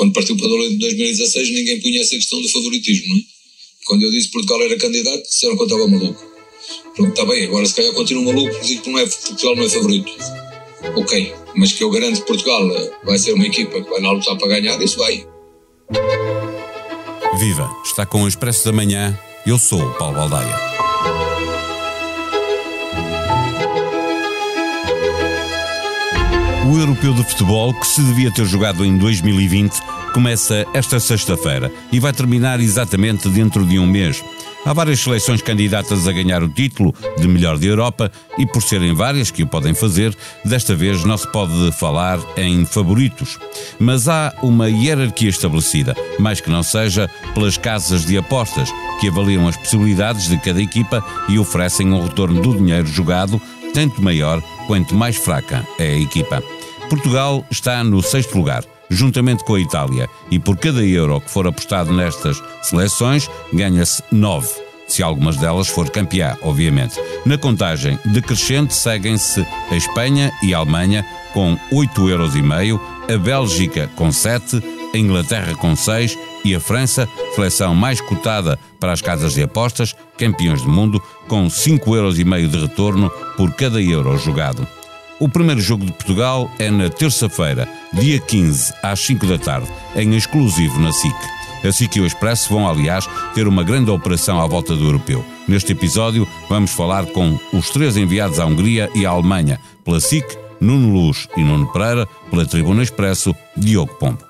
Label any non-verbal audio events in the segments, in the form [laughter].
quando partiu para 2016 ninguém punha essa questão do favoritismo, não é? Quando eu disse que Portugal era candidato, disseram que eu estava maluco. Pronto, está bem, agora se calhar continuo maluco porque digo que não é, Portugal não é favorito. Ok, mas que eu garanto que Portugal vai ser uma equipa que vai lá lutar para ganhar, isso vai. Viva! Está com o Expresso da Manhã. Eu sou o Paulo Baldaia. O Europeu de Futebol, que se devia ter jogado em 2020, começa esta sexta-feira e vai terminar exatamente dentro de um mês. Há várias seleções candidatas a ganhar o título de melhor de Europa e, por serem várias que o podem fazer, desta vez não se pode falar em favoritos. Mas há uma hierarquia estabelecida, mais que não seja pelas casas de apostas, que avaliam as possibilidades de cada equipa e oferecem um retorno do dinheiro jogado, tanto maior quanto mais fraca é a equipa. Portugal está no sexto lugar juntamente com a Itália, e por cada euro que for apostado nestas seleções, ganha-se 9, se algumas delas for campeã, obviamente. Na contagem decrescente seguem-se a Espanha e a Alemanha com 8,5 euros, a Bélgica com 7, a Inglaterra com 6 e a França, seleção mais cotada para as casas de apostas, campeões do mundo, com 5,5 euros de retorno por cada euro jogado. O primeiro jogo de Portugal é na terça-feira, dia 15, às 5 da tarde, em exclusivo na SIC. A SIC e o Expresso vão, aliás, ter uma grande operação à volta do europeu. Neste episódio, vamos falar com os três enviados à Hungria e à Alemanha, pela SIC, Nuno Luz e Nuno Pereira, pela Tribuna Expresso, Diogo Pombo.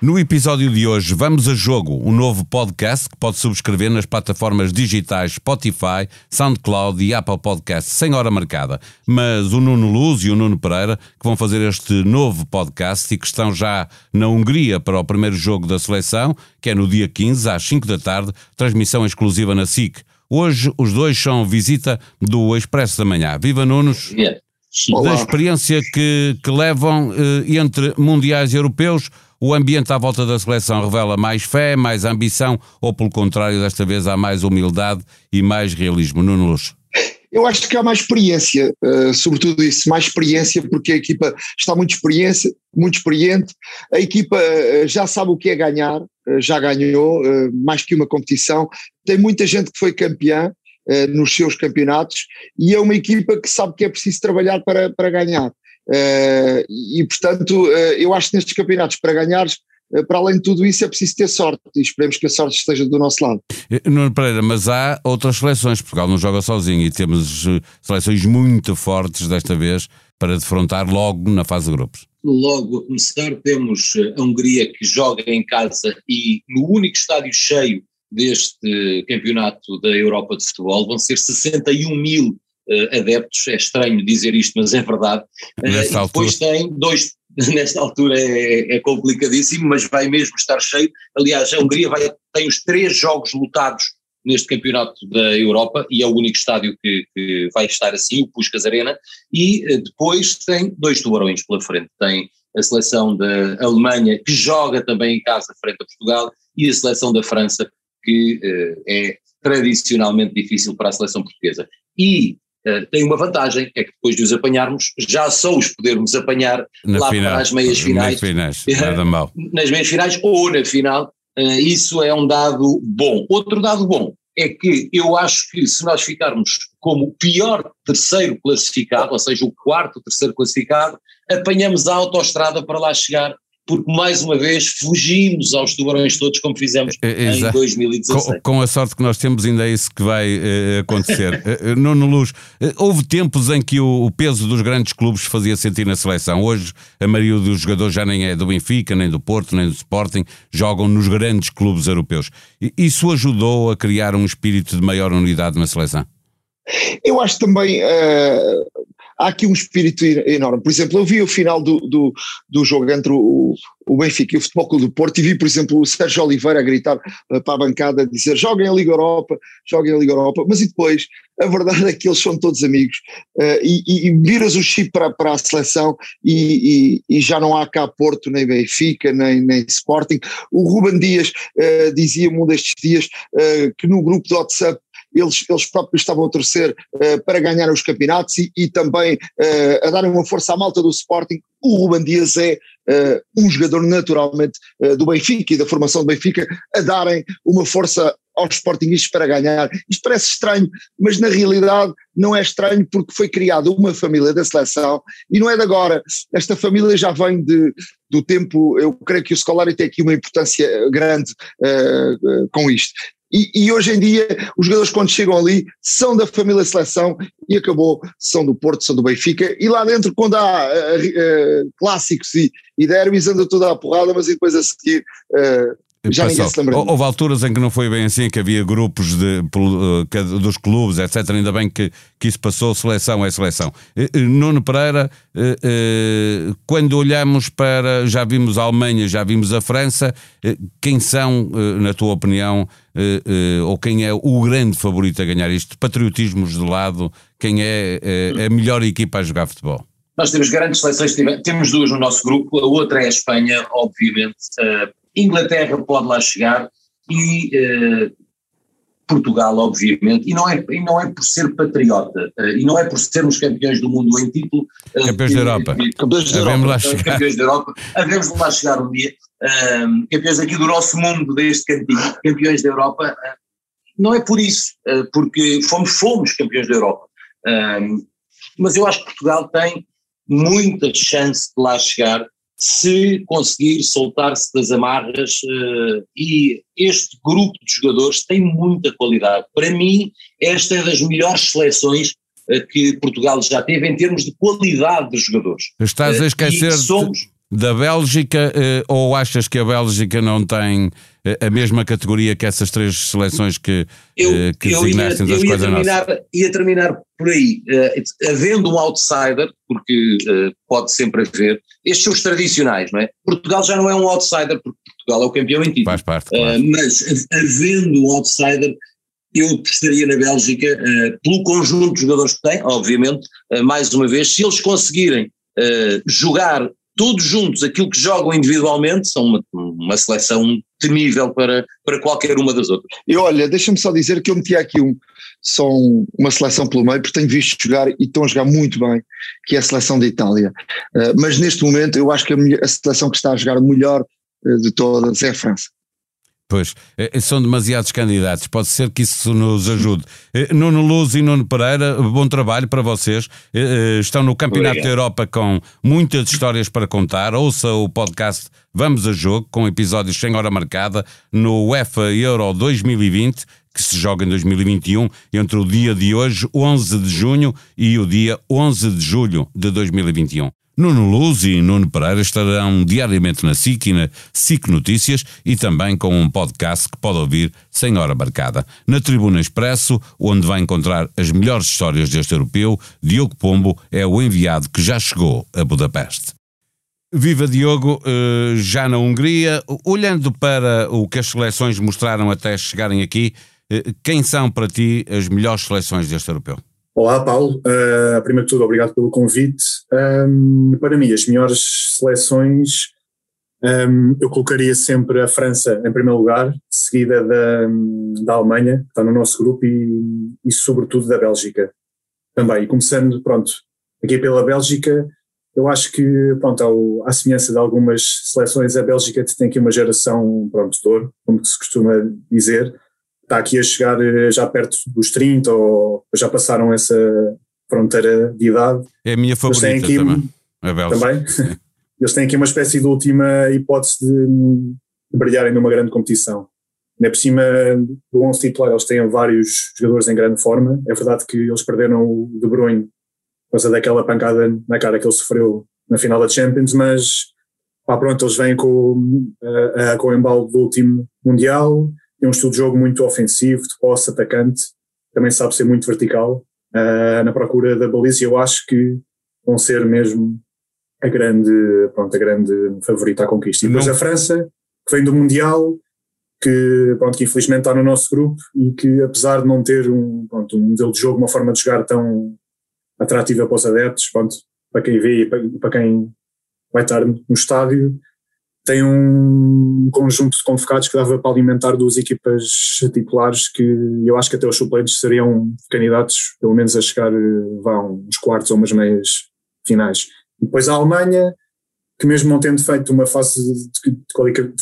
No episódio de hoje, vamos a jogo, um novo podcast que pode subscrever nas plataformas digitais Spotify, SoundCloud e Apple Podcasts sem hora marcada. Mas o Nuno Luz e o Nuno Pereira, que vão fazer este novo podcast e que estão já na Hungria para o primeiro jogo da seleção, que é no dia 15, às 5 da tarde, transmissão exclusiva na SIC. Hoje, os dois são visita do Expresso da Manhã. Viva Nunos! Yeah. Da experiência que, que levam eh, entre mundiais e europeus, o ambiente à volta da seleção revela mais fé, mais ambição, ou pelo contrário, desta vez há mais humildade e mais realismo? Nuno Luz. Eu acho que há mais experiência, uh, sobretudo isso, mais experiência, porque a equipa está muito, experiência, muito experiente, a equipa uh, já sabe o que é ganhar, uh, já ganhou mais que uma competição, tem muita gente que foi campeã, eh, nos seus campeonatos e é uma equipa que sabe que é preciso trabalhar para, para ganhar. Uh, e, portanto, uh, eu acho que nestes campeonatos, para ganhares, para além de tudo isso, é preciso ter sorte e esperemos que a sorte esteja do nosso lado. Nuno Pereira, mas há outras seleções. Portugal não joga sozinho e temos seleções muito fortes desta vez para defrontar logo na fase de grupos. Logo a começar, temos a Hungria que joga em casa e no único estádio cheio deste campeonato da Europa de futebol, vão ser 61 mil adeptos, é estranho dizer isto, mas é verdade. Uh, e depois tem dois, [laughs] nesta altura é, é, complicadíssimo, mas vai mesmo estar cheio. Aliás, a Hungria vai, tem os três jogos lotados neste campeonato da Europa e é o único estádio que, que vai estar assim, o Puskas Arena, e uh, depois tem dois tubarões pela frente, tem a seleção da Alemanha que joga também em casa frente a Portugal e a seleção da França que é tradicionalmente difícil para a seleção portuguesa. E uh, tem uma vantagem, é que depois de os apanharmos, já só os podermos apanhar na lá final, para as meias finais. Nas finais, nada mal. Nas meias finais ou na final, uh, isso é um dado bom. Outro dado bom é que eu acho que se nós ficarmos como o pior terceiro classificado, ou seja, o quarto terceiro classificado, apanhamos a autoestrada para lá chegar porque mais uma vez fugimos aos tubarões todos como fizemos é, em 2016. Com, com, a sorte que nós temos ainda é isso que vai uh, acontecer. uh, [laughs] Nuno Luz, uh, houve tempos em que o, o, peso dos grandes clubes fazia sentir na seleção. Hoje a maioria dos jogadores já nem é do Benfica, nem do Porto, nem do Sporting, jogam nos grandes clubes europeus. Isso ajudou a criar um espírito de maior unidade na seleção? Eu acho também há aqui um espírito enorme. Por exemplo, eu vi o final do, do, do jogo entre o, o Benfica e o Futebol Clube do Porto e vi, por exemplo, o Sérgio Oliveira a gritar uh, para a bancada, dizer joguem a Liga Europa, joguem a Liga Europa, mas e depois, a verdade é que eles são todos amigos uh, e, e, e, viras o chip para, para a seleção e, e, já não há cá Porto, nem Benfica, nem, nem Sporting. O Ruben Dias uh, dizia-me um destes dias que no grupo do WhatsApp eles, eles próprios estavam a torcer uh, para ganhar os campeonatos e, e também uh, a darem uma força à malta do Sporting. O Ruben Dias é uh, um jogador naturalmente do Benfica e da formação do Benfica a darem uma força aos Sportingistas para ganhar. Isto parece estranho, mas na realidade não é estranho porque foi criada uma família da seleção e não é de agora. Esta família já vem de, do tempo, eu creio que o Scolari tem aqui uma importância grande uh, com isto. E, e, hoje em dia os jogadores quando chegam ali são da família seleção e acabou, são do Porto, são do Benfica. E lá dentro quando há uh, uh, clássicos e, e derbys anda toda a porrada mas depois a seguir uh, já Passou. ninguém se lembra. Houve alturas em que não foi bem assim, que havia grupos de, dos clubes, etc. Ainda bem que, que isso passou, seleção é seleção. Nuno Pereira, quando olhamos para, já vimos a Alemanha, já vimos a França, quem são, na tua opinião, ou quem é o grande favorito a ganhar isto? Patriotismos de lado, quem é a melhor equipa a jogar futebol? Nós temos grandes seleções, temos duas no nosso grupo, a outra é a Espanha, obviamente, Inglaterra pode lá chegar e uh, Portugal, obviamente, e não, é, e não é por ser patriota, uh, e não é por sermos campeões do mundo em título. Uh, campeões da Europa. Campeões da Europa. Lá chegar. Campeões da Europa. Havemos de lá chegar um dia. campeões aqui do nosso mundo, deste cantinho, campeões da Europa. não é por isso, porque fomos, fomos campeões da Europa. mas eu acho que Portugal tem muita chance de lá chegar se conseguir soltar-se das amarras uh, e este grupo de jogadores tem muita qualidade. Para mim, esta é das melhores seleções uh, que Portugal já teve em termos de qualidade de jogadores. Estás a eh, esquecer somos... da Bélgica ou achas que a Bélgica não tem a mesma categoria que essas três seleções que, eu, que eu designaste ia, eu ia terminar, ia terminar por aí, uh, havendo um outsider, porque uh, pode sempre haver, estes são os tradicionais, não é? Portugal já não é um outsider, porque Portugal é o campeão em título. Faz parte. Claro. Uh, mas havendo um outsider, eu apostaria na Bélgica, pelo conjunto de jogadores que tem, obviamente, mais uma vez, se eles conseguirem jogar todos juntos aquilo que jogam individualmente, são uma, uma seleção temível para, para qualquer uma das outras. E olha, deixa-me só dizer que eu meti aqui um, só uma seleção pelo meio, porque tenho visto jogar e estão a jogar muito bem, que é a seleção da Itália. Uh, mas neste momento eu acho que a, a, seleção que está a jogar melhor uh, de todas é a França. Pois, eh, eh, são demasiados candidatos, pode ser que isso nos ajude. Eh, Nuno Luz e Nuno Pereira, bom trabalho para vocês. Estão no Campeonato Obrigado. da Europa com muitas histórias para contar. Ouça o podcast Vamos a Jogo, com episódios sem hora marcada, no UEFA Euro 2020, que se joga em 2021, entre o dia de hoje, 11 de junho, e o dia 11 de julho de 2021. Nuno Luz e Nuno Pereira estarão diariamente na SIC e na SIC Notícias e também com um podcast que pode ouvir sem hora marcada. Na Tribuna Expresso, onde vai encontrar as melhores histórias deste europeu, Diogo Pombo é o enviado que já chegou a Budapeste. Viva Diogo, eh, já na Hungria, olhando para o que as seleções mostraram até chegarem aqui, eh, quem são para ti as melhores seleções deste europeu? Olá, Paulo. Uh, primeiro de tudo, obrigado pelo convite. Um, para mim, as melhores seleções, um, eu colocaria sempre a França em primeiro lugar, seguida da, da Alemanha, que está no nosso grupo, e, e sobretudo da Bélgica também. E começando, pronto, aqui pela Bélgica, eu acho que, pronto, ao, à semelhança de algumas seleções, a Bélgica tem aqui uma geração, pronto, de ouro, como se costuma dizer, está aqui a chegar eh, já perto dos 30 ou já passaram essa fronteira de idade. É a minha favorita aqui, também, a Bélgica. Também? [laughs] Eles têm aqui uma espécie de última hipótese de, de brilharem numa grande competição. Ainda por cima do 11 titular, eles têm vários jogadores em grande forma. É verdade que eles perderam o De Bruyne por causa daquela pancada na cara que ele sofreu na final da Champions, mas pá, pronto, eles vêm com, uh, uh, com o embalo do último Mundial, tem um estilo de jogo muito ofensivo, de posse, atacante, também sabe ser muito vertical uh, na procura da baliza. Eu acho que vão ser mesmo a grande, pronto, a grande favorita à conquista. E depois Não. a França, que vem do Mundial, que, pronto, que infelizmente está no nosso grupo e que apesar de não ter um, pronto, um modelo de jogo, uma forma de jogar tão atrativa para os adeptos, pronto, para quem vê e para, para quem vai estar no estádio, tem um conjunto de convocados que dava para alimentar duas equipas titulares que eu acho que até os suplentes seriam candidatos, pelo menos a chegar vão uns quartos ou umas meias finais. E depois a Alemanha, que mesmo não tendo feito uma fase de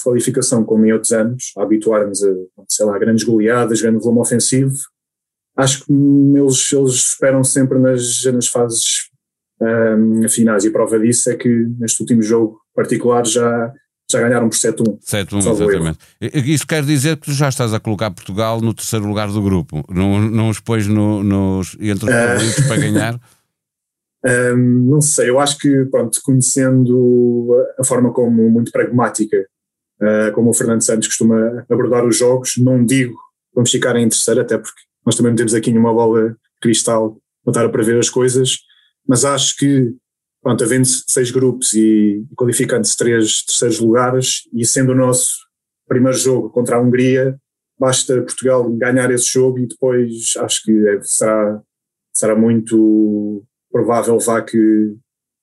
qualificação como em outros anos, a habituar-nos a, sei lá, grandes goleadas, grande volume ofensivo, acho que eles, eles esperam sempre nas, nas fases um, finais e a prova disso é que neste último jogo particular já já ganharam por 7-1. 7-1, exatamente. Isso quer dizer que tu já estás a colocar Portugal no terceiro lugar do grupo, não, não os pões no, nos, entre os ah. favoritos uh... para ganhar? [laughs] Um, não sei, eu acho que, pronto, conhecendo a forma como muito pragmática, uh, como o Fernando Santos costuma abordar os jogos, não digo vamos ficar em terceiro, até porque nós também não temos aqui nenhuma bola cristal para estar a prever as coisas, mas acho que, pronto, havendo seis grupos e qualificando-se três terceiros lugares, e sendo o nosso primeiro jogo contra a Hungria, basta Portugal ganhar esse jogo e depois acho que é, será, será muito provável vá que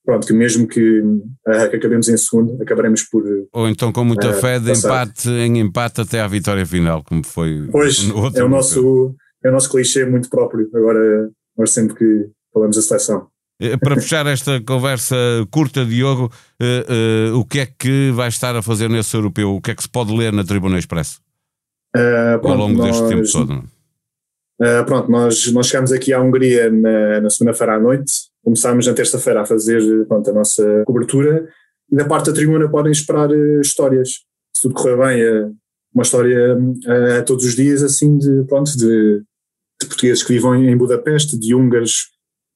pronto, que mesmo que, uh, que acabemos em segundo, acabaremos por. Ou então com muita uh, fé de passar. empate em empate até à vitória final, como foi. Pois, é o, nosso, é o nosso clichê muito próprio, agora nós sempre que falamos da seleção. Eh, para fechar esta conversa curta, Diogo, uh, uh, o que é que vai estar a fazer nesse europeu? O que é que se pode ler na Tribuna Expresso? Pronto, Ao longo nós, deste tempo todo? Uh, pronto, nós, nós chegamos aqui à Hungria na, na segunda-feira à noite, começámos na terça-feira a fazer pronto, a nossa cobertura e da parte da tribuna podem esperar uh, histórias. Se tudo correr bem, uh, uma história uh, todos os dias assim de, pronto, de, de, portugueses que vivam em Budapeste, de húngaros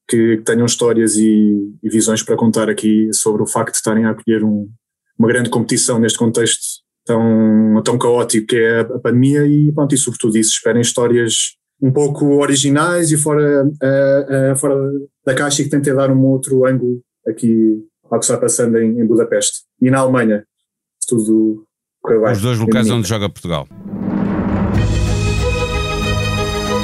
que, que tenham histórias e, e, visões para contar aqui sobre o facto de estarem a acolher um, uma grande competição neste contexto tão, tão caótico que é a pandemia e, pronto, e sobretudo isso, esperem histórias um pouco originais e fora, uh, uh, fora da caixa e que tentem dar um outro ângulo aqui ao que está passando em, em Budapeste. E na Alemanha, tudo correu bem. Os dois locais onde joga Portugal.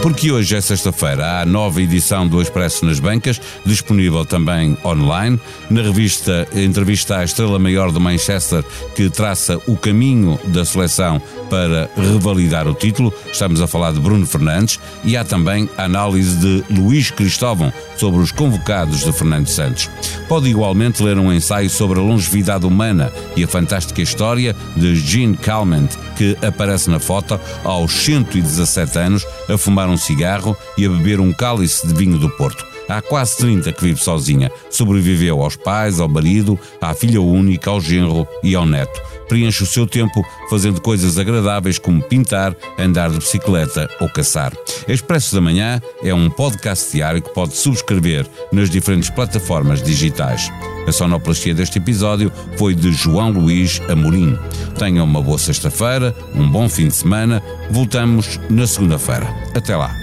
Porque hoje é sexta-feira, há a nova edição do Expresso nas Bancas, disponível também online. Na revista Entrevista à Estrela Maior de Manchester, que traça o caminho da seleção para revalidar o título. Estamos a falar de Bruno Fernandes. E há também a análise de Luís Cristóvão sobre os convocados de Fernando Santos. Pode igualmente ler um ensaio sobre a longevidade humana e a fantástica história de Gene Calment, que aparece na foto aos 117 anos a fumar um cigarro e a beber um cálice de vinho do Porto. Há quase 30 que vive sozinha. Sobreviveu aos pais, ao marido, à filha única, ao genro e ao neto. Preenche o seu tempo fazendo coisas agradáveis como pintar, andar de bicicleta ou caçar. Expresso da Manhã é um podcast diário que pode subscrever nas diferentes plataformas digitais. A sonoplastia deste episódio foi de João Luís Amorim. Tenham uma boa sexta-feira, um bom fim de semana. Voltamos na segunda-feira. Até lá.